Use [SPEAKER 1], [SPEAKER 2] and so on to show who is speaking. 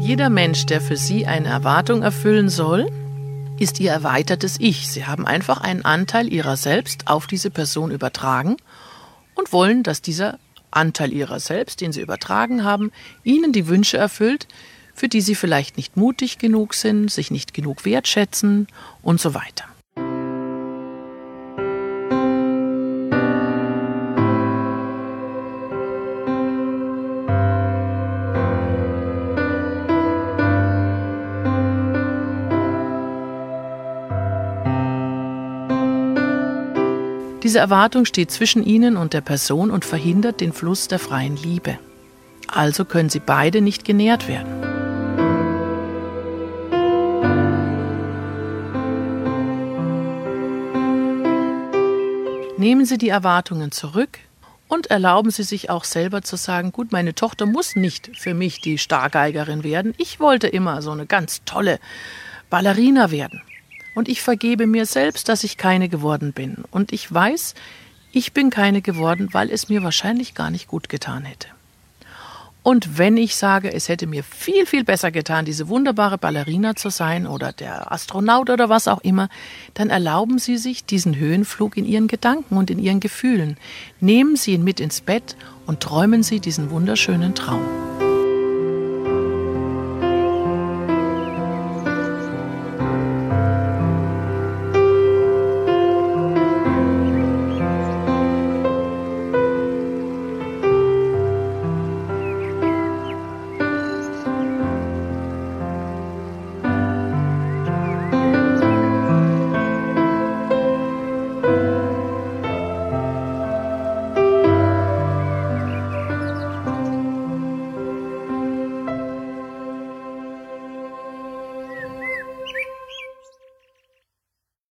[SPEAKER 1] Jeder Mensch, der für Sie eine Erwartung erfüllen soll, ist Ihr erweitertes Ich. Sie haben einfach einen Anteil Ihrer selbst auf diese Person übertragen und wollen, dass dieser Anteil Ihrer selbst, den Sie übertragen haben, Ihnen die Wünsche erfüllt, für die Sie vielleicht nicht mutig genug sind, sich nicht genug wertschätzen und so weiter. Diese Erwartung steht zwischen Ihnen und der Person und verhindert den Fluss der freien Liebe. Also können Sie beide nicht genährt werden. Nehmen Sie die Erwartungen zurück und erlauben Sie sich auch selber zu sagen, gut, meine Tochter muss nicht für mich die Stargeigerin werden. Ich wollte immer so eine ganz tolle Ballerina werden. Und ich vergebe mir selbst, dass ich keine geworden bin. Und ich weiß, ich bin keine geworden, weil es mir wahrscheinlich gar nicht gut getan hätte. Und wenn ich sage, es hätte mir viel, viel besser getan, diese wunderbare Ballerina zu sein oder der Astronaut oder was auch immer, dann erlauben Sie sich diesen Höhenflug in Ihren Gedanken und in Ihren Gefühlen. Nehmen Sie ihn mit ins Bett und träumen Sie diesen wunderschönen Traum.